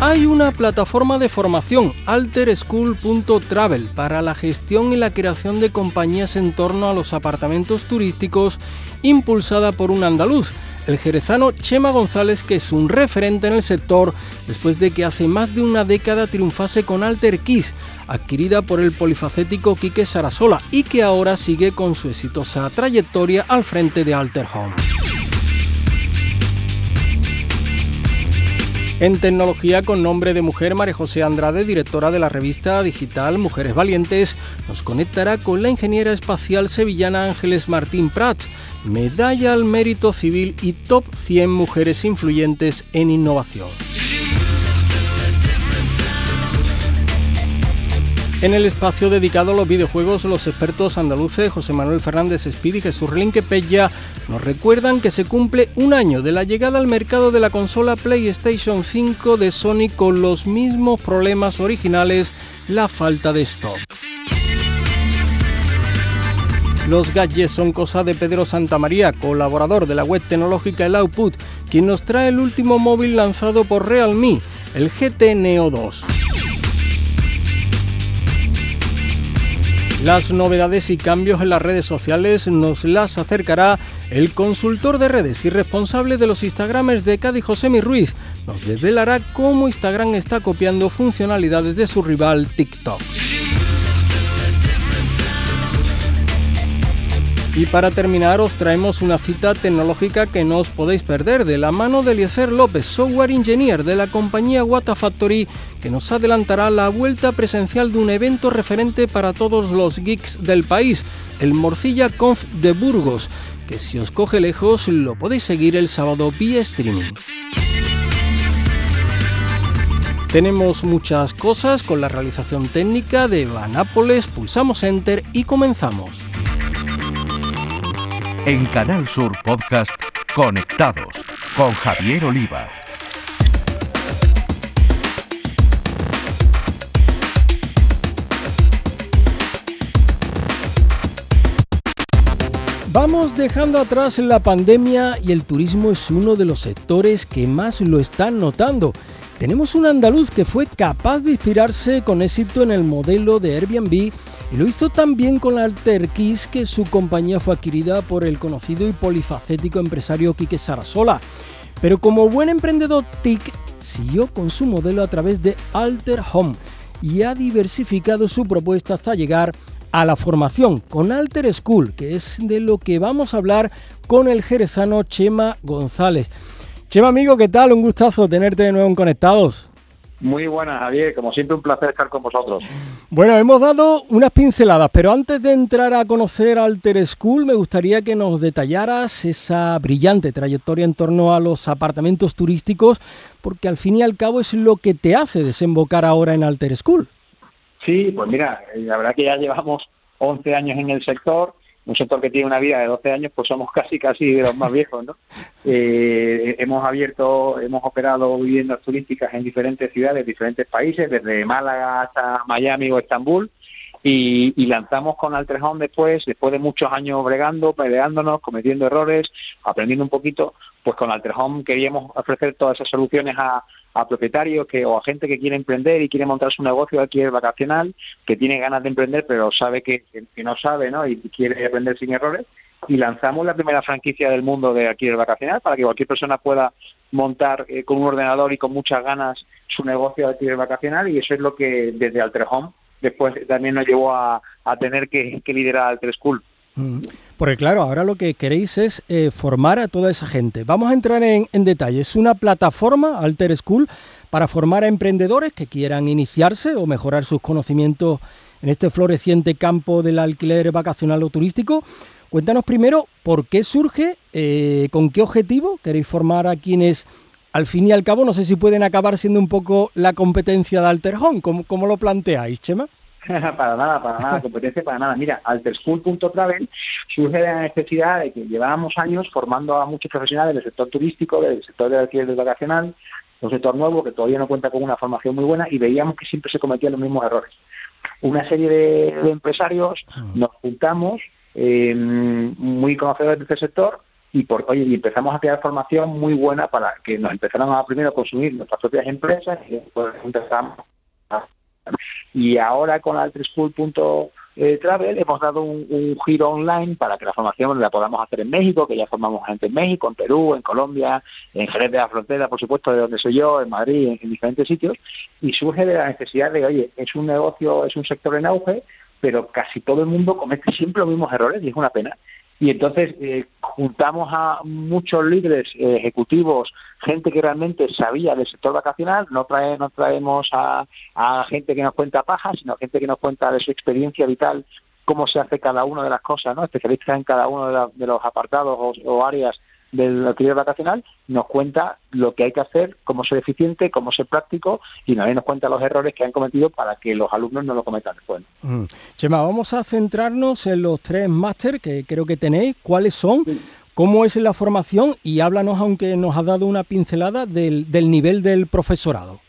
Hay una plataforma de formación, alterschool.travel, para la gestión y la creación de compañías en torno a los apartamentos turísticos, impulsada por un andaluz, el jerezano Chema González, que es un referente en el sector después de que hace más de una década triunfase con Alter Kiss, adquirida por el polifacético Quique Sarasola y que ahora sigue con su exitosa trayectoria al frente de Alter Home. En tecnología con nombre de mujer, María José Andrade, directora de la revista digital Mujeres Valientes, nos conectará con la ingeniera espacial sevillana Ángeles Martín Prats, medalla al mérito civil y top 100 mujeres influyentes en innovación. En el espacio dedicado a los videojuegos, los expertos andaluces José Manuel Fernández Espíritu y Jesús Relinque Pella nos recuerdan que se cumple un año de la llegada al mercado de la consola PlayStation 5 de Sony con los mismos problemas originales, la falta de stock. Los gadgets son cosa de Pedro Santamaría, colaborador de la web tecnológica El Output, quien nos trae el último móvil lanzado por Realme, el GT Neo 2. Las novedades y cambios en las redes sociales nos las acercará el consultor de redes y responsable de los Instagramers de Cádiz, Josemi Ruiz. Nos desvelará cómo Instagram está copiando funcionalidades de su rival TikTok. Y para terminar os traemos una cita tecnológica que no os podéis perder de la mano de Eliezer López, software engineer de la compañía Wata Factory, que nos adelantará la vuelta presencial de un evento referente para todos los geeks del país, el Morcilla Conf de Burgos, que si os coge lejos lo podéis seguir el sábado vía streaming. Tenemos muchas cosas con la realización técnica de Banápoles, pulsamos Enter y comenzamos. En Canal Sur Podcast Conectados con Javier Oliva. Vamos dejando atrás la pandemia y el turismo es uno de los sectores que más lo están notando. Tenemos un andaluz que fue capaz de inspirarse con éxito en el modelo de Airbnb y lo hizo también con Alter Keys, que su compañía fue adquirida por el conocido y polifacético empresario Quique Sarasola. Pero como buen emprendedor TIC, siguió con su modelo a través de Alter Home y ha diversificado su propuesta hasta llegar a la formación con Alter School, que es de lo que vamos a hablar con el jerezano Chema González. Chema, amigo, ¿qué tal? Un gustazo tenerte de nuevo en Conectados. Muy buenas, Javier. Como siempre, un placer estar con vosotros. Bueno, hemos dado unas pinceladas, pero antes de entrar a conocer Alter School, me gustaría que nos detallaras esa brillante trayectoria en torno a los apartamentos turísticos, porque al fin y al cabo es lo que te hace desembocar ahora en Alter School. Sí, pues mira, la verdad que ya llevamos 11 años en el sector un sector que tiene una vida de 12 años, pues somos casi casi de los más viejos, ¿no? Eh, hemos abierto, hemos operado viviendas turísticas en diferentes ciudades, diferentes países, desde Málaga hasta Miami o Estambul, y, y, lanzamos con Home después, después de muchos años bregando, peleándonos, cometiendo errores, aprendiendo un poquito, pues con Alter Home queríamos ofrecer todas esas soluciones a, a propietarios que, o a gente que quiere emprender y quiere montar su negocio aquí el vacacional, que tiene ganas de emprender pero sabe que, que no sabe ¿no? y quiere aprender sin errores. Y lanzamos la primera franquicia del mundo de aquí vacacional para que cualquier persona pueda montar eh, con un ordenador y con muchas ganas su negocio de alquiler vacacional y eso es lo que desde Alter Home después también nos llevó a, tener que, liderar Alter School. Porque claro, ahora lo que queréis es eh, formar a toda esa gente. Vamos a entrar en, en detalle. Es una plataforma, Alter School, para formar a emprendedores que quieran iniciarse o mejorar sus conocimientos en este floreciente campo del alquiler vacacional o turístico. Cuéntanos primero por qué surge, eh, con qué objetivo queréis formar a quienes al fin y al cabo, no sé si pueden acabar siendo un poco la competencia de Alterhome. ¿Cómo, cómo lo planteáis, Chema? para nada, para nada, competencia para nada. Mira, Alterschool.travel surge de la necesidad de que llevábamos años formando a muchos profesionales del sector turístico, del sector del alquiler vacacional, un sector nuevo que todavía no cuenta con una formación muy buena y veíamos que siempre se cometían los mismos errores. Una serie de, empresarios ah. nos juntamos, eh, muy conocedores de este sector, y por oye y empezamos a crear formación muy buena para que nos empezaran a primero a consumir nuestras propias empresas y después empezamos a y ahora con Altreschool.travel hemos dado un, giro online para que la formación la podamos hacer en México, que ya formamos gente en México, en Perú, en Colombia, en Jerez de la Frontera, por supuesto, de donde soy yo, en Madrid, en, diferentes sitios, y surge de la necesidad de, oye, es un negocio, es un sector en auge, pero casi todo el mundo comete siempre los mismos errores y es una pena y entonces eh, juntamos a muchos líderes eh, ejecutivos, gente que realmente sabía del sector vacacional, no, trae, no traemos a, gente que nos cuenta pajas, sino gente que nos cuenta de su experiencia vital, cómo se hace cada una de las cosas, ¿no? especialistas en cada uno de, los apartados o áreas del alquiler vacacional nos cuenta lo que hay que hacer, cómo ser eficiente, cómo ser práctico y también nos cuenta los errores que han cometido para que los alumnos no lo cometan después. Mm. Chema, vamos a centrarnos en los tres máster que creo que tenéis. ¿Cuáles son? ¿Cómo es la formación? Y háblanos, aunque nos ha dado una pincelada, del, del nivel del profesorado.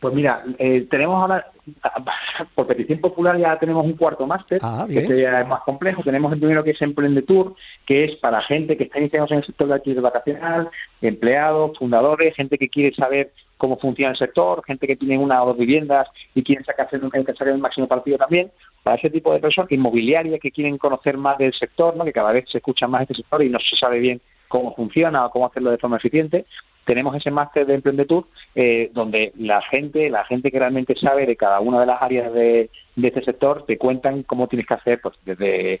Pues mira, eh, tenemos ahora, por petición popular ya tenemos un cuarto máster, ah, que este ya es más complejo. Tenemos el primero que es Emprendetour, que es para gente que está iniciando en el sector de alquiler vacacional, empleados, fundadores, gente que quiere saber cómo funciona el sector, gente que tiene una o dos viviendas y quieren sacarse, sacar el máximo partido también. Para ese tipo de personas, inmobiliarias que quieren conocer más del sector, ¿no? que cada vez se escucha más este sector y no se sabe bien cómo funciona o cómo hacerlo de forma eficiente tenemos ese máster de Emprendetour eh, donde la gente, la gente que realmente sabe de cada una de las áreas de, este sector, te cuentan cómo tienes que hacer, pues desde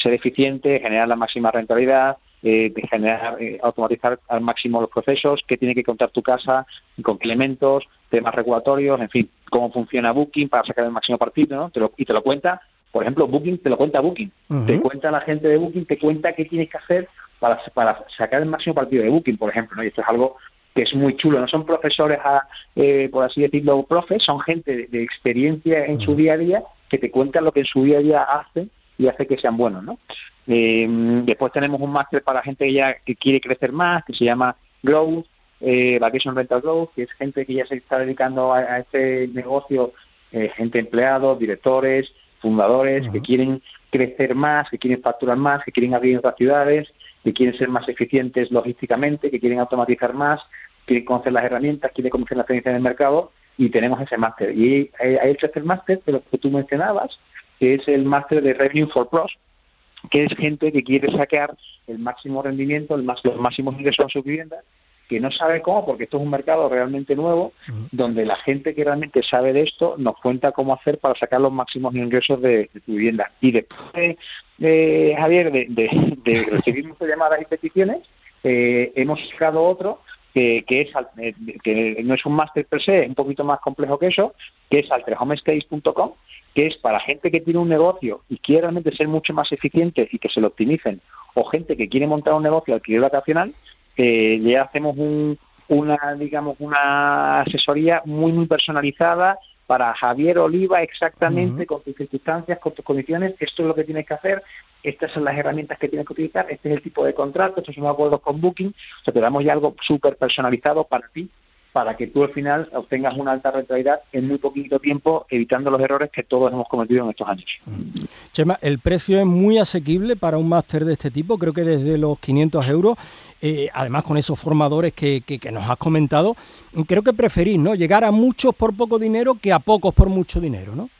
ser eficiente, generar la máxima rentabilidad, eh, generar, eh, automatizar al máximo los procesos, qué tiene que contar tu casa, con qué elementos, temas regulatorios, en fin, cómo funciona Booking para sacar el máximo partido, ¿no? Te lo, y te lo cuenta, por ejemplo, Booking te lo cuenta Booking, te cuenta la gente de Booking, te cuenta qué tienes que hacer para, para sacar el máximo partido de Booking, por ejemplo, ¿no? Y esto es algo que es muy chulo. No son profesores, a, eh, por así decirlo, profes, son gente de, experiencia en su día a día que te cuentan lo que en su día a día hacen y hace que sean buenos, ¿no? Eh, después tenemos un máster para gente que ya que quiere crecer más, que se llama Growth, eh, Vacation Rental Growth, que es gente que ya se está dedicando a, este negocio, eh, gente empleados, directores, fundadores, que quieren crecer más, que quieren facturar más, que quieren abrir otras ciudades, que quieren ser más eficientes logísticamente, que quieren automatizar más, quieren conocer las herramientas, quieren conocer la experiencia del mercado y tenemos ese máster. Y hay hecho este máster de lo que tú mencionabas, que es el máster de Revenue for Pros, que es gente que quiere sacar el máximo rendimiento, el los máximos ingresos a sus viviendas que no sabe cómo, porque esto es un mercado realmente nuevo, donde la gente que realmente sabe de esto nos cuenta cómo hacer para sacar los máximos ingresos de, tu vivienda. Y después, de, Javier, de, recibir muchas llamadas y peticiones, eh, hemos sacado otro que, que, es, eh, que no es un máster per se, es un poquito más complejo que eso, que es alterhomestays.com, que es para gente que tiene un negocio y quiere realmente ser mucho más eficiente y que se lo optimicen, o gente que quiere montar un negocio alquiler vacacional, que ya hacemos una, digamos, una asesoría muy, muy personalizada para Javier Oliva exactamente con tus circunstancias, con tus condiciones, esto es lo que tienes que hacer, estas son las herramientas que tienes que utilizar, este es el tipo de contrato, estos son los acuerdos con Booking, o sea, te damos ya algo súper personalizado para ti para que tú al final obtengas una alta rentabilidad en muy poquito tiempo, evitando los errores que todos hemos cometido en estos años. Chema, el precio es muy asequible para un máster de este tipo, creo que desde los 500 euros, eh, además con esos formadores que, que, nos has comentado, creo que preferís ¿no? llegar a muchos por poco dinero que a pocos por mucho dinero, ¿no?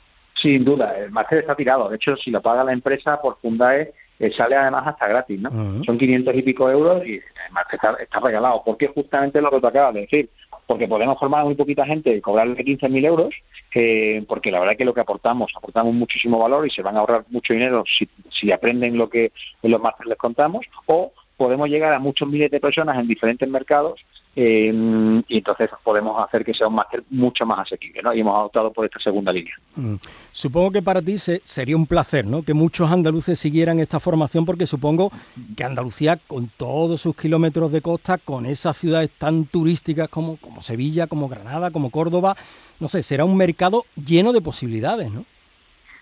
Sin duda, el máster está tirado. De hecho, si lo paga la empresa por Fundae, eh, sale además hasta gratis, ¿no? Son 500 y pico euros y además está, está regalado. Porque justamente lo que te acabas de decir porque podemos formar a muy poquita gente y cobrarle 15.000 euros, porque la verdad es que lo que aportamos, aportamos muchísimo valor y se van a ahorrar mucho dinero si, si aprenden lo que en los másteres les contamos, o podemos llegar a muchos miles de personas en diferentes mercados eh, y entonces podemos hacer que sea un máster mucho más asequible, ¿no? Y hemos optado por esta segunda línea. Mm. Supongo que para ti sería un placer, ¿no? Que muchos andaluces siguieran esta formación, porque supongo que Andalucía, con todos sus kilómetros de costa, con esas ciudades tan turísticas como, como Sevilla, como Granada, como Córdoba, no sé, será un mercado lleno de posibilidades, ¿no?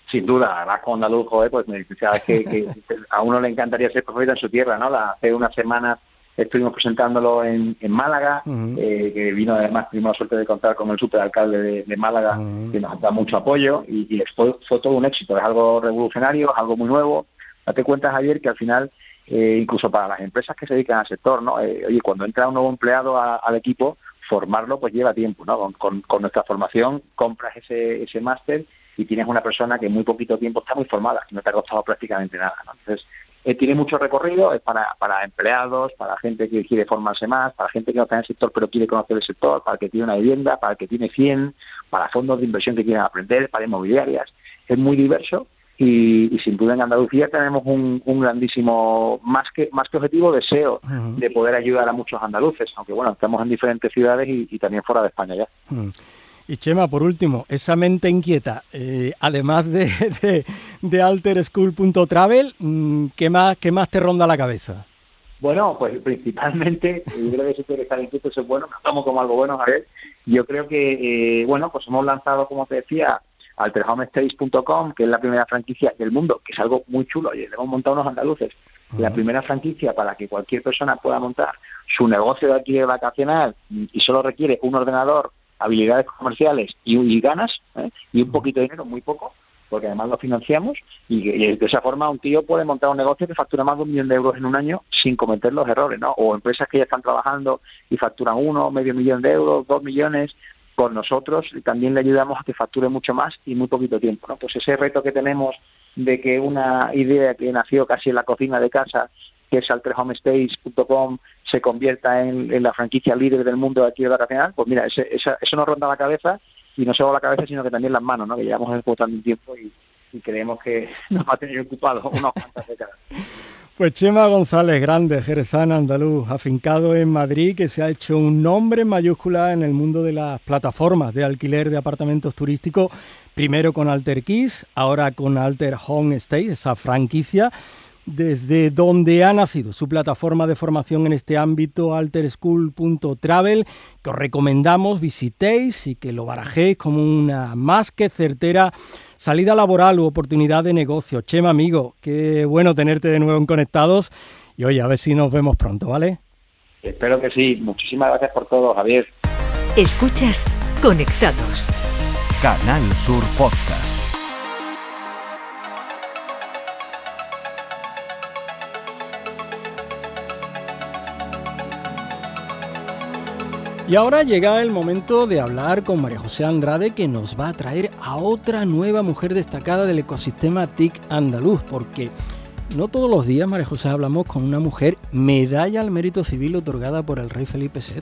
Sin duda, además con andaluz, pues sabes que, que, a uno le encantaría ser profeta en su tierra, ¿no? hace unas semanas estuvimos presentándolo en, Málaga, eh, que vino además, tuvimos la suerte de contar con el superalcalde de, Málaga, que nos da mucho apoyo y, fue, todo un éxito, es algo revolucionario, es algo muy nuevo. Date cuenta, Javier, que al final, eh, incluso para las empresas que se dedican al sector, ¿no? Eh, oye, cuando entra un nuevo empleado al equipo, formarlo pues lleva tiempo, ¿no? Con, nuestra formación compras ese, ese máster y tienes una persona que en muy poquito tiempo está muy formada, que no te ha costado prácticamente nada, ¿no? Entonces, eh, tiene mucho recorrido, es para, para empleados, para gente que quiere formarse más, para gente que no está en el sector pero quiere conocer el sector, para el que tiene una vivienda, para el que tiene 100, para fondos de inversión que quieren aprender, para inmobiliarias. Es muy diverso y, sin duda en Andalucía tenemos un, grandísimo, más que, más que objetivo, deseo de poder ayudar a muchos andaluces, aunque bueno, estamos en diferentes ciudades y, también fuera de España ya. Y Chema, por último, esa mente inquieta, eh, además de, de, de alterschool.travel, mm, ¿qué más, ¿qué más te ronda la cabeza? Bueno, pues principalmente, yo creo que si que estar inquieto es bueno, estamos como algo bueno, a ver. Yo creo que, eh, bueno, pues hemos lanzado, como te decía, alterhomestays.com, que es la primera franquicia del mundo, que es algo muy chulo. Y le hemos montado unos andaluces. La primera franquicia para que cualquier persona pueda montar su negocio de alquiler vacacional y solo requiere un ordenador, habilidades comerciales y, ganas ¿eh? y un poquito de dinero, muy poco, porque además lo financiamos y, de esa forma un tío puede montar un negocio que factura más de un millón de euros en un año sin cometer los errores, ¿no? O empresas que ya están trabajando y facturan uno, medio millón de euros, dos millones, con nosotros también le ayudamos a que facture mucho más y muy poquito tiempo, ¿no? Pues ese reto que tenemos de que una idea que nació casi en la cocina de casa que es alterhomestays.com, se convierta en, la franquicia líder del mundo aquí de vacacional, pues mira, eso nos ronda la cabeza y no solo la cabeza, sino que también las manos, ¿no? que llevamos ejecutando un tiempo y, creemos que nos va a tener ocupados unas cuantas décadas. Pues Chema González, grande, jerezano andaluz, afincado en Madrid, que se ha hecho un nombre en mayúscula en el mundo de las plataformas de alquiler de apartamentos turísticos, primero con Alter Keys, ahora con Alter Home Stay, esa franquicia desde donde ha nacido su plataforma de formación en este ámbito, alterschool.travel, que os recomendamos visitéis y que lo barajéis como una más que certera salida laboral u oportunidad de negocio. Chema, amigo, qué bueno tenerte de nuevo en Conectados y oye, a ver si nos vemos pronto, ¿vale? Espero que sí. Muchísimas gracias por todo, Javier. Escuchas Conectados. Canal Sur Podcast. Y ahora llega el momento de hablar con María José Andrade que nos va a traer a otra nueva mujer destacada del ecosistema TIC andaluz, porque no todos los días, María José, hablamos con una mujer medalla al mérito civil otorgada por el rey Felipe VI. ¿eh?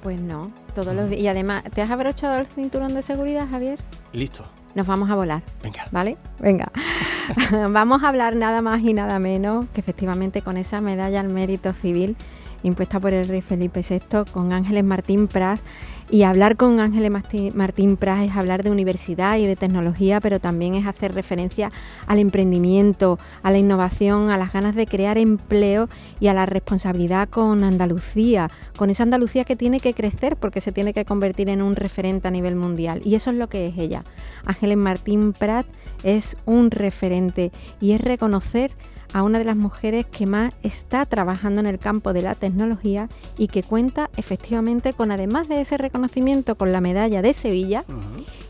Pues no, todos los días. Y además, ¿te has abrochado el cinturón de seguridad, Javier? Listo. Nos vamos a volar. Venga. ¿Vale? Venga. vamos a hablar nada más y nada menos que efectivamente con esa medalla al mérito civil impuesta por el rey Felipe VI con Ángeles Martín Pras. Y hablar con Ángeles Martín Pras es hablar de universidad y de tecnología, pero también es hacer referencia al emprendimiento, a la innovación, a las ganas de crear empleo y a la responsabilidad con Andalucía, con esa Andalucía que tiene que crecer porque se tiene que convertir en un referente a nivel mundial. Y eso es lo que es ella. Ángeles Martín Pras es un referente y es reconocer a una de las mujeres que más está trabajando en el campo de la tecnología y que cuenta efectivamente con, además de ese reconocimiento, con la medalla de Sevilla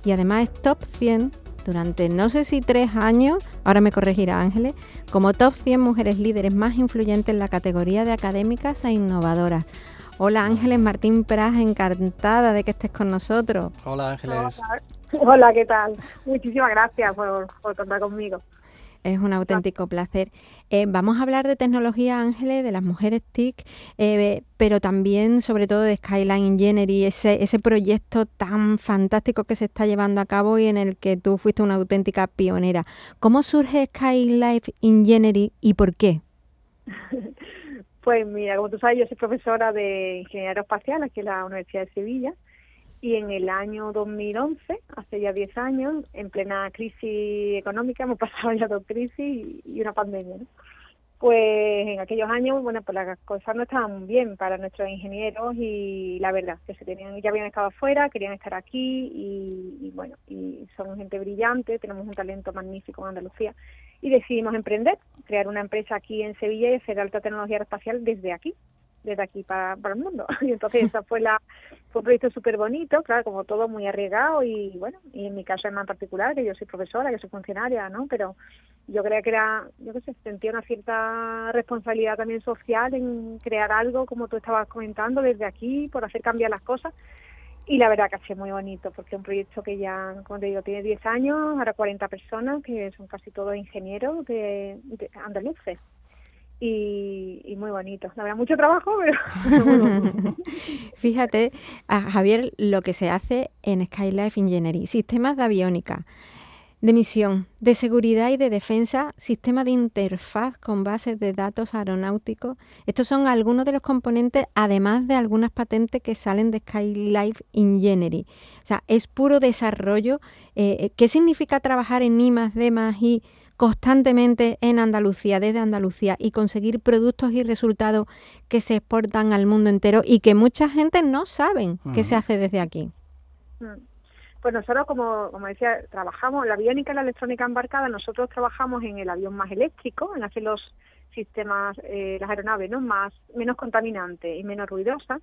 y además es top 100 durante no sé si tres años, ahora me corregirá Ángeles, como top 100 mujeres líderes más influyentes en la categoría de académicas e innovadoras. Hola Ángeles Martín Pras, encantada de que estés con nosotros. Hola Ángeles. Hola, ¿qué tal? Muchísimas gracias por, por contar conmigo. Es un auténtico placer. Eh, vamos a hablar de tecnología, Ángeles, de las mujeres TIC, eh, pero también, sobre todo, de Skyline Engineering, ese, proyecto tan fantástico que se está llevando a cabo y en el que tú fuiste una auténtica pionera. ¿Cómo surge Skyline Engineering y por qué? Pues mira, como tú sabes, yo soy profesora de Ingeniería Aeroespacial aquí en la Universidad de Sevilla y en el año 2011, hace ya 10 años, en plena crisis económica, hemos pasado ya dos crisis y una pandemia, pues en aquellos años, bueno, pues las cosas no estaban bien para nuestros ingenieros y la verdad, que se tenían, ya habían estado afuera, querían estar aquí y, bueno, y somos gente brillante, tenemos un talento magnífico en Andalucía y decidimos emprender, crear una empresa aquí en Sevilla y hacer alta tecnología espacial desde aquí, desde aquí para, para el mundo. Y entonces esa fue la fue un proyecto súper bonito, claro, como todo muy arriesgado y bueno, y en mi caso es más particular, que yo soy profesora, que soy funcionaria, ¿no? Pero yo creía que era, yo qué sé, sentía una cierta responsabilidad también social en crear algo, como tú estabas comentando, desde aquí, por hacer cambiar las cosas. Y la verdad que ha sido muy bonito, porque es un proyecto que ya, como te digo, tiene 10 años, ahora 40 personas, que son casi todos ingenieros de, andaluces. Y, muy bonito. Verdad, mucho trabajo, pero... Fíjate, Javier, lo que se hace en Skylife Engineering, sistemas de aviónica, de misión, de seguridad y de defensa, sistema de interfaz con bases de datos aeronáuticos. Estos son algunos de los componentes, además de algunas patentes que salen de Skylife Engineering. O sea, es puro desarrollo. Eh, eh, ¿Qué significa trabajar en I D I constantemente en Andalucía, desde Andalucía, y conseguir productos y resultados que se exportan al mundo entero y que mucha gente no saben que se hace desde aquí? Mm. Pues nosotros, como, como decía, trabajamos, la aviónica y la electrónica embarcada, nosotros trabajamos en el avión más eléctrico, en hacer los sistemas, eh, las aeronaves, ¿no? Más, menos contaminantes y menos ruidosas,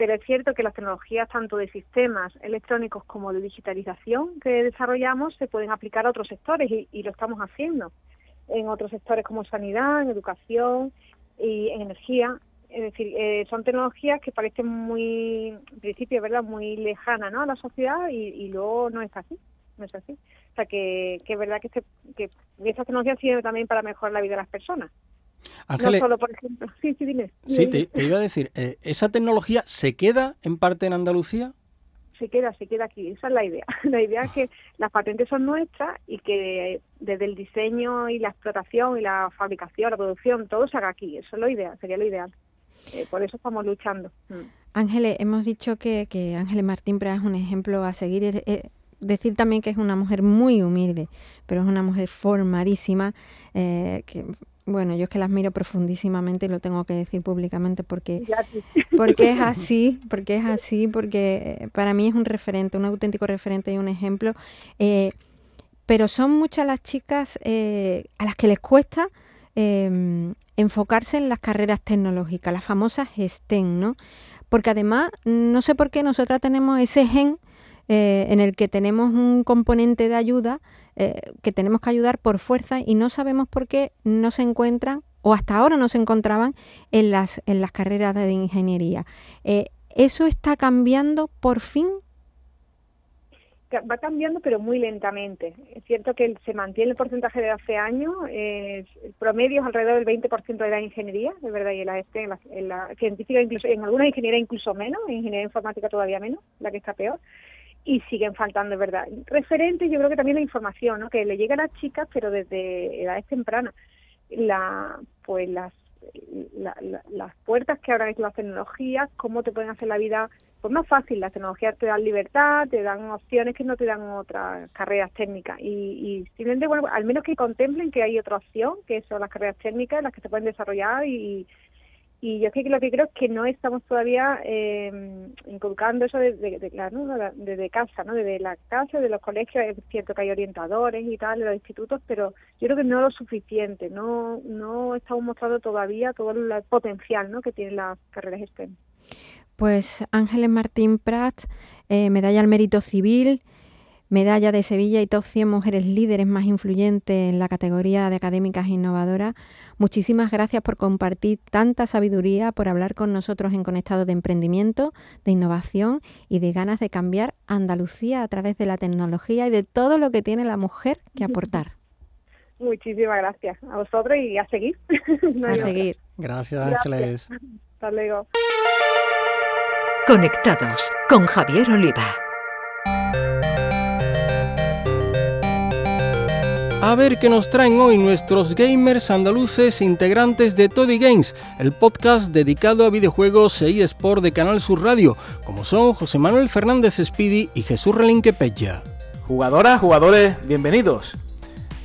pero es cierto que las tecnologías tanto de sistemas electrónicos como de digitalización que desarrollamos se pueden aplicar a otros sectores y, y lo estamos haciendo en otros sectores como sanidad, en educación y en energía es decir, eh, son tecnologías que parecen muy, en principio, ¿verdad?, muy lejanas ¿no? a la sociedad y, luego no es así, no es así. O sea, que, que es verdad que, este, que estas tecnologías sirven también para mejorar la vida de las personas. No solo, por ejemplo, sí, sí, dime. Sí, te, iba a decir, eh, ¿esa tecnología se queda en parte en Andalucía? se queda, se queda aquí. Esa es la idea. La idea es que las patentes son nuestras y que desde el diseño y la explotación y la fabricación, la producción, todo se haga aquí. Eso es lo ideal, sería lo ideal. Eh, por eso estamos luchando. Mm. Ángeles, hemos dicho que, que Ángeles Martín Prat es un ejemplo a seguir. decir también que es una mujer muy humilde, pero es una mujer formadísima, eh, que bueno, yo es que la admiro profundísimamente y lo tengo que decir públicamente porque, porque es así, porque es así, porque eh, para mí es un referente, un auténtico referente y un ejemplo. pero son muchas las chicas a las que les cuesta Em, enfocarse en las carreras tecnológicas, las famosas STEM, ¿no? Porque además, no sé por qué nosotras tenemos ese gen eh, en el que tenemos un componente de ayuda eh, que tenemos que ayudar por fuerza y no sabemos por qué no se encuentran o hasta ahora no se encontraban en las, en las carreras de ingeniería. Eh, ¿Eso está cambiando por fin? va cambiando pero muy lentamente. Es cierto que se mantiene el porcentaje de hace años, el promedio es alrededor del 20% de la ingeniería, de verdad, y en la, este, en la, científica incluso, en algunas ingeniería incluso menos, en ingeniería informática todavía menos, la que está peor, y siguen faltando, de verdad. Referentes, yo creo que también la información, que le llega a las chicas, pero desde edades tempranas. La, pues las, las puertas que abren las tecnologías, cómo te pueden hacer la vida pues más fácil. Las tecnologías te dan libertad, te dan opciones que no te dan otras carreras técnicas. Y, y simplemente, bueno, al menos que contemplen que hay otra opción, que son las carreras técnicas, las que se pueden desarrollar y, y yo que lo que creo es que no estamos todavía eh, inculcando eso desde, desde casa, ¿no? Desde la casa, de los colegios, es cierto que hay orientadores y tal, de los institutos, pero yo creo que no es lo suficiente, no, no estamos mostrando todavía todo el potencial ¿no? que tienen las carreras STEM. Pues Ángeles Martín Prat, eh, medalla al mérito civil, medalla de Sevilla y top 100 mujeres líderes más influyentes en la categoría de académicas innovadoras. Muchísimas gracias por compartir tanta sabiduría, por hablar con nosotros en Conectado de Emprendimiento, de Innovación y de ganas de cambiar Andalucía a través de la tecnología y de todo lo que tiene la mujer que aportar. Muchísimas gracias a vosotros y a seguir. a seguir. Gracias, Ángeles. Hasta luego. Conectados con Javier Oliva. A ver qué nos traen hoy nuestros gamers andaluces integrantes de Toddy Games, el podcast dedicado a videojuegos e eSport de Canal Sur Radio, como son José Manuel Fernández Speedy y Jesús Relinque Peña. Jugadoras, jugadores, bienvenidos.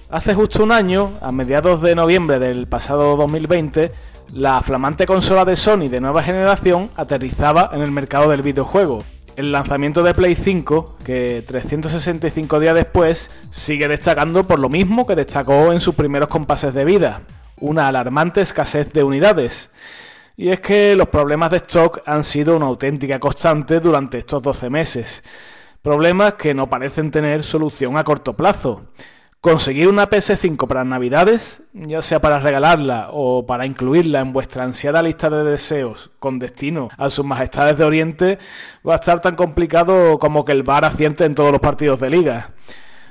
Hace justo un año, a mediados de noviembre del pasado 2020, la flamante consola de Sony de nueva generación aterrizaba en el mercado del videojuego el lanzamiento de Play 5, que 365 días después sigue destacando por lo mismo que destacó en sus primeros compases de vida, una alarmante escasez de unidades. Y es que los problemas de stock han sido una auténtica constante durante estos 12 meses. Problemas que no parecen tener solución a corto plazo. Conseguir una PS5 para Navidades, ya sea para regalarla o para incluirla en vuestra ansiada lista de deseos con destino a sus majestades de Oriente, va a estar tan complicado como que el VAR aciente en todos los partidos de liga.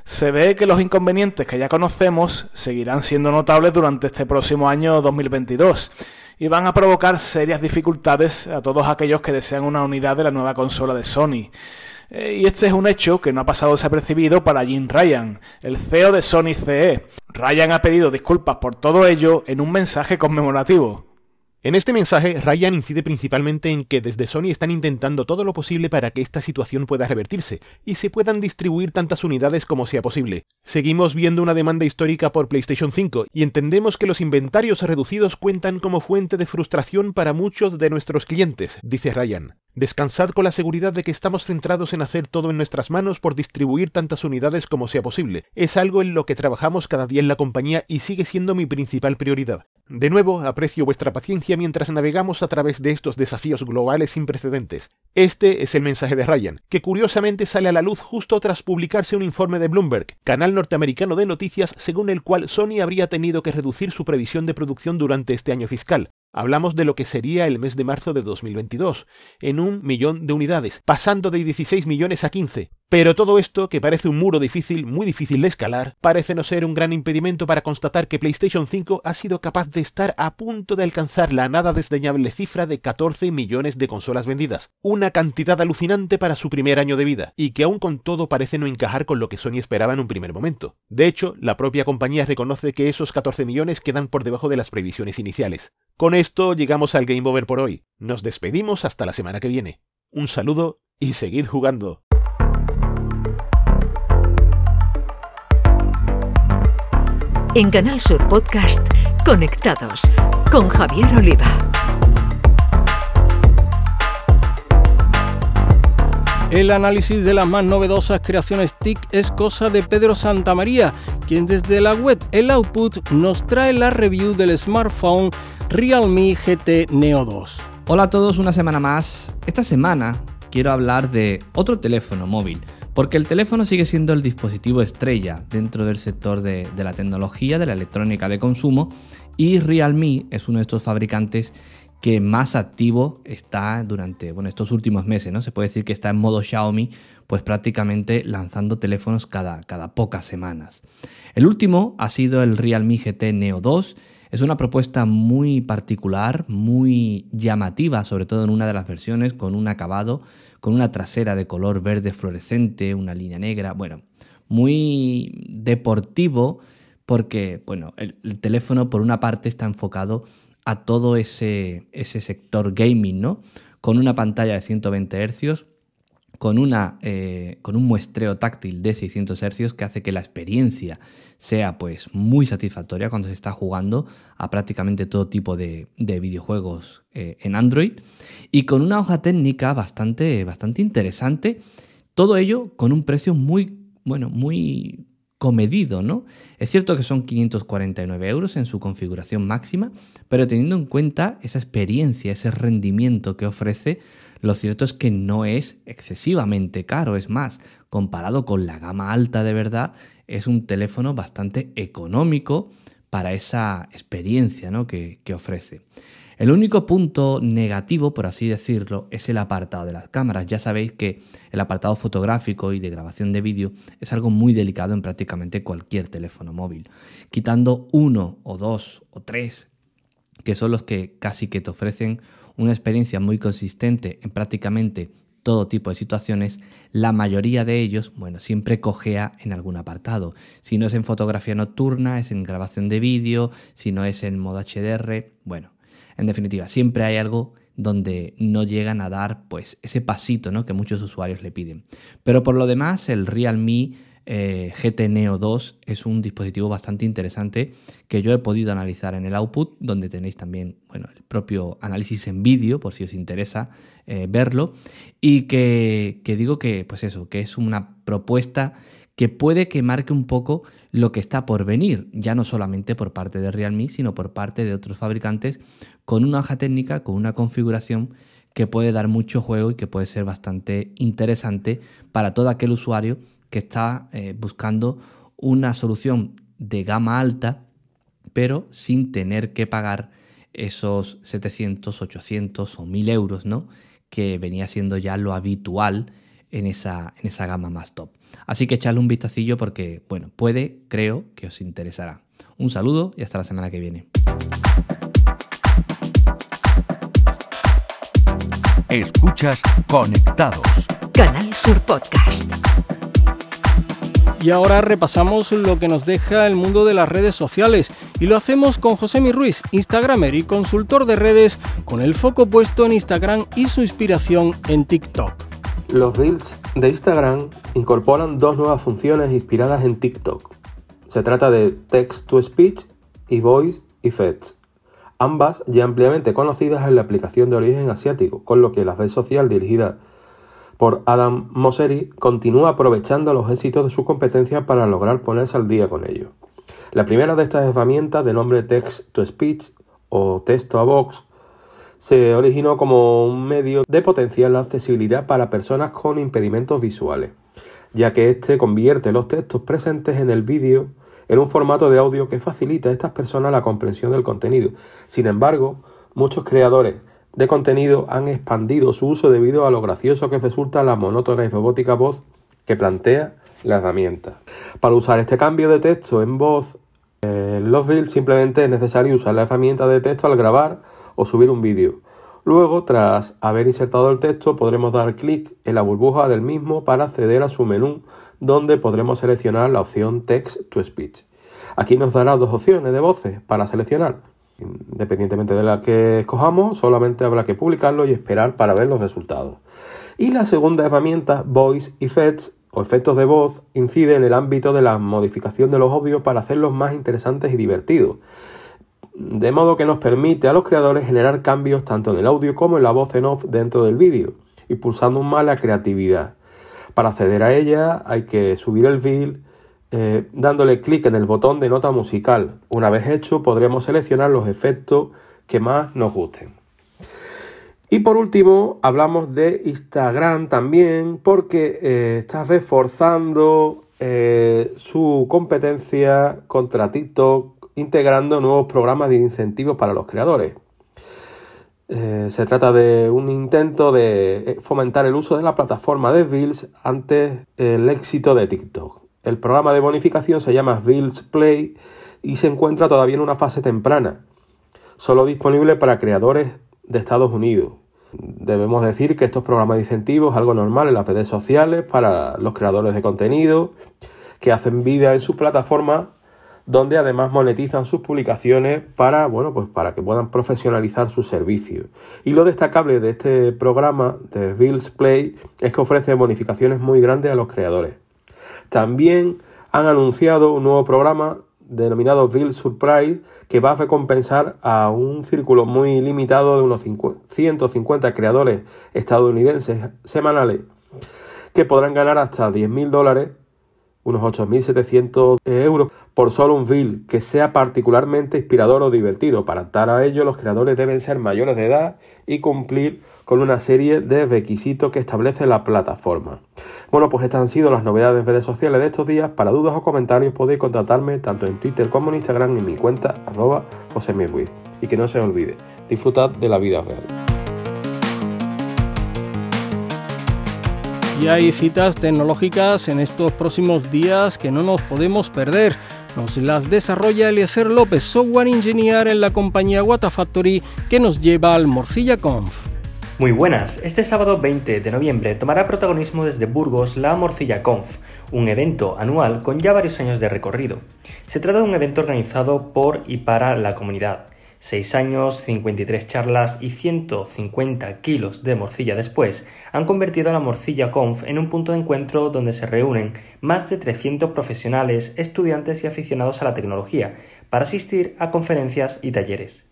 Se ve que los inconvenientes que ya conocemos seguirán siendo notables durante este próximo año 2022 y van a provocar serias dificultades a todos aquellos que desean una unidad de la nueva consola de Sony. Eh, y este es un hecho que no ha pasado desapercibido para Jim Ryan, el CEO de Sony CE. Ryan ha pedido disculpas por todo ello en un mensaje conmemorativo. En este mensaje, Ryan incide principalmente en que desde Sony están intentando todo lo posible para que esta situación pueda revertirse y se puedan distribuir tantas unidades como sea posible. Seguimos viendo una demanda histórica por PlayStation 5 y entendemos que los inventarios reducidos cuentan como fuente de frustración para muchos de nuestros clientes, dice Ryan. Descansad con la seguridad de que estamos centrados en hacer todo en nuestras manos por distribuir tantas unidades como sea posible. Es algo en lo que trabajamos cada día en la compañía y sigue siendo mi principal prioridad. De nuevo, aprecio vuestra paciencia mientras navegamos a través de estos desafíos globales sin precedentes. Este es el mensaje de Ryan, que curiosamente sale a la luz justo tras publicarse un informe de Bloomberg, canal norteamericano de noticias según el cual Sony habría tenido que reducir su previsión de producción durante este año fiscal. Hablamos de lo que sería el mes de marzo de 2022, en un millón de unidades, pasando de 16 millones a 15. Pero todo esto, que parece un muro difícil, muy difícil de escalar, parece no ser un gran impedimento para constatar que PlayStation 5 ha sido capaz de estar a punto de alcanzar la nada desdeñable cifra de 14 millones de consolas vendidas, una cantidad alucinante para su primer año de vida, y que aún con todo parece no encajar con lo que Sony esperaba en un primer momento. De hecho, la propia compañía reconoce que esos 14 millones quedan por debajo de las previsiones iniciales. Con esto llegamos al Game Over por hoy. Nos despedimos hasta la semana que viene. Un saludo y seguid jugando. En Canal Sur Podcast, Conectados con Javier Oliva. El análisis de las más novedosas creaciones TIC es cosa de Pedro Santamaría, quien desde la web El Output nos trae la review del smartphone Realme GT Neo 2. Hola a todos, una semana más. Esta semana quiero hablar de otro teléfono móvil, porque el teléfono sigue siendo el dispositivo estrella dentro del sector de, la tecnología, de la electrónica de consumo, y Realme es uno de estos fabricantes que más activo está durante bueno, estos últimos meses, ¿no? Se puede decir que está en modo Xiaomi, pues prácticamente lanzando teléfonos cada, cada pocas semanas. El último ha sido el Realme GT Neo 2. Es una propuesta muy particular, muy llamativa, sobre todo en una de las versiones, con un acabado, con una trasera de color verde fluorescente, una línea negra, bueno, muy deportivo porque, bueno, el, el teléfono por una parte está enfocado a todo ese, ese sector gaming, ¿no? Con una pantalla de 120 Hz, con, una, eh, con un muestreo táctil de 600 Hz que hace que la experiencia sea pues muy satisfactoria cuando se está jugando a prácticamente todo tipo de, videojuegos eh, en Android y con una hoja técnica bastante, bastante interesante, todo ello con un precio muy, bueno, muy comedido, ¿no? Es cierto que son 549 euros en su configuración máxima, pero teniendo en cuenta esa experiencia, ese rendimiento que ofrece, lo cierto es que no es excesivamente caro, es más, comparado con la gama alta de verdad, es un teléfono bastante económico para esa experiencia ¿no? que, que ofrece. El único punto negativo, por así decirlo, es el apartado de las cámaras. Ya sabéis que el apartado fotográfico y de grabación de vídeo es algo muy delicado en prácticamente cualquier teléfono móvil. Quitando uno o dos o tres, que son los que casi que te ofrecen una experiencia muy consistente en prácticamente todo tipo de situaciones, la mayoría de ellos, bueno, siempre cojea en algún apartado. Si no es en fotografía nocturna, es en grabación de vídeo, si no es en modo HDR, bueno, en definitiva, siempre hay algo donde no llegan a dar pues ese pasito ¿no? que muchos usuarios le piden. Pero por lo demás, el Realme eh, GT Neo 2 es un dispositivo bastante interesante que yo he podido analizar en el output, donde tenéis también bueno, el propio análisis en vídeo, por si os interesa eh, verlo, y que, digo que, pues eso, que es una propuesta que puede que marque un poco lo que está por venir, ya no solamente por parte de Realme, sino por parte de otros fabricantes, con una hoja técnica, con una configuración que puede dar mucho juego y que puede ser bastante interesante para todo aquel usuario que está eh, buscando una solución de gama alta, pero sin tener que pagar esos 700, 800 o 1000 euros, ¿no? Que venía siendo ya lo habitual en esa, en esa gama más top. Así que echadle un vistacillo porque, bueno, puede, creo que os interesará. Un saludo y hasta la semana que viene. Escuchas Conectados. Canal Sur Podcast. Y ahora repasamos lo que nos deja el mundo de las redes sociales y lo hacemos con José Mi Ruiz, Instagramer y consultor de redes con el foco puesto en Instagram y su inspiración en TikTok. Los Reels de Instagram incorporan dos nuevas funciones inspiradas en TikTok. Se trata de Text to Speech y Voice Effects, ambas ya ampliamente conocidas en la aplicación de origen asiático, con lo que la red social dirigida por Adam Mosseri continúa aprovechando los éxitos de su competencia para lograr ponerse al día con ello. La primera de estas herramientas, de nombre Text to Speech o Texto a Vox, se originó como un medio de potencial accesibilidad para personas con impedimentos visuales, ya que éste convierte los textos presentes en el vídeo en un formato de audio que facilita a estas personas la comprensión del contenido. Sin embargo, muchos creadores de contenido han expandido su uso debido a lo gracioso que resulta la monótona y robótica voz que plantea la herramienta. Para usar este cambio de texto en voz en los simplemente es necesario usar la herramienta de texto al grabar o subir un vídeo. Luego, tras haber insertado el texto, podremos dar clic en la burbuja del mismo para acceder a su menú, donde podremos seleccionar la opción Text to Speech. Aquí nos dará dos opciones de voces para seleccionar. Independientemente de la que escojamos, solamente habrá que publicarlo y esperar para ver los resultados. Y la segunda herramienta, Voice Effects o efectos de voz, incide en el ámbito de la modificación de los audios para hacerlos más interesantes y divertidos. De modo que nos permite a los creadores generar cambios tanto en el audio como en la voz en off dentro del vídeo, impulsando más la creatividad. Para acceder a ella hay que subir el feel eh, dándole clic en el botón de nota musical. Una vez hecho, podremos seleccionar los efectos que más nos gusten. Y por último, hablamos de Instagram también, porque eh, está reforzando eh, su competencia contra TikTok, integrando nuevos programas de incentivos para los creadores. se trata de un intento de fomentar el uso de la plataforma de Reels ante el éxito de TikTok. El programa de bonificación se llama Builds Play y se encuentra todavía en una fase temprana, solo disponible para creadores de Estados Unidos. Debemos decir que estos programas de incentivos es algo normal en las redes sociales para los creadores de contenido que hacen vida en su plataforma donde además monetizan sus publicaciones para, bueno, pues para que puedan profesionalizar sus servicios. Y lo destacable de este programa de Builds Play es que ofrece bonificaciones muy grandes a los creadores. También han anunciado un nuevo programa denominado Build Surprise que va a recompensar a un círculo muy limitado de unos 150 creadores estadounidenses semanales que podrán ganar hasta 10.000 dólares, unos 8.700 euros, por solo un build que sea particularmente inspirador o divertido. Para dar a ello, los creadores deben ser mayores de edad y cumplir con una serie de requisitos que establece la plataforma. Bueno, pues estas han sido las novedades en redes sociales de estos días. Para dudas o comentarios podéis contactarme tanto en Twitter como en Instagram en mi cuenta arroba Y que no se olvide, disfrutad de la vida real. Y hay citas tecnológicas en estos próximos días que no nos podemos perder. Nos las desarrolla Eliezer López, software engineer en la compañía Watafactory, que nos lleva al Morcilla Conf. Muy buenas, este sábado 20 de noviembre tomará protagonismo desde Burgos la Morcilla Conf, un evento anual con ya varios años de recorrido. Se trata de un evento organizado por y para la comunidad. Seis años, 53 charlas y 150 kilos de morcilla después han convertido a la Morcilla Conf en un punto de encuentro donde se reúnen más de 300 profesionales, estudiantes y aficionados a la tecnología para asistir a conferencias y talleres.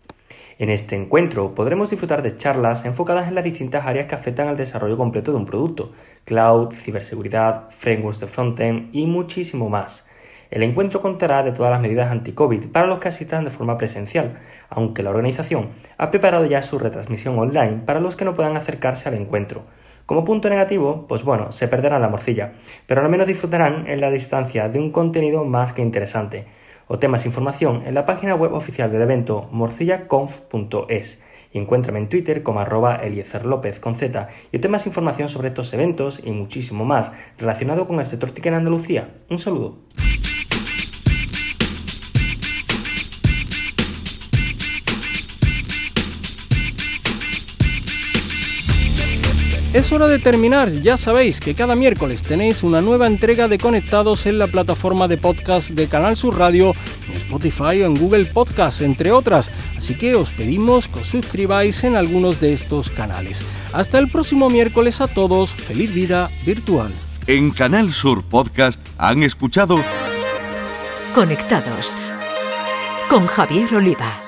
En este encuentro podremos disfrutar de charlas enfocadas en las distintas áreas que afectan al desarrollo completo de un producto, cloud, ciberseguridad, frameworks de frontend y muchísimo más. El encuentro contará de todas las medidas anti-COVID para los que asistan de forma presencial, aunque la organización ha preparado ya su retransmisión online para los que no puedan acercarse al encuentro. Como punto negativo, pues bueno, se perderán la morcilla, pero al menos disfrutarán en la distancia de un contenido más que interesante. O temas información en la página web oficial del evento morcillaconf.es y encuéntrame en Twitter como arroba Eliezer López con Z y más información sobre estos eventos y muchísimo más relacionado con el sector TIC en Andalucía. Un saludo. Es hora de terminar, ya sabéis que cada miércoles tenéis una nueva entrega de Conectados en la plataforma de podcast de Canal Sur Radio, en Spotify o en Google Podcast, entre otras, así que os pedimos que os suscribáis en algunos de estos canales. Hasta el próximo miércoles a todos, feliz vida virtual. En Canal Sur Podcast han escuchado Conectados con Javier Oliva.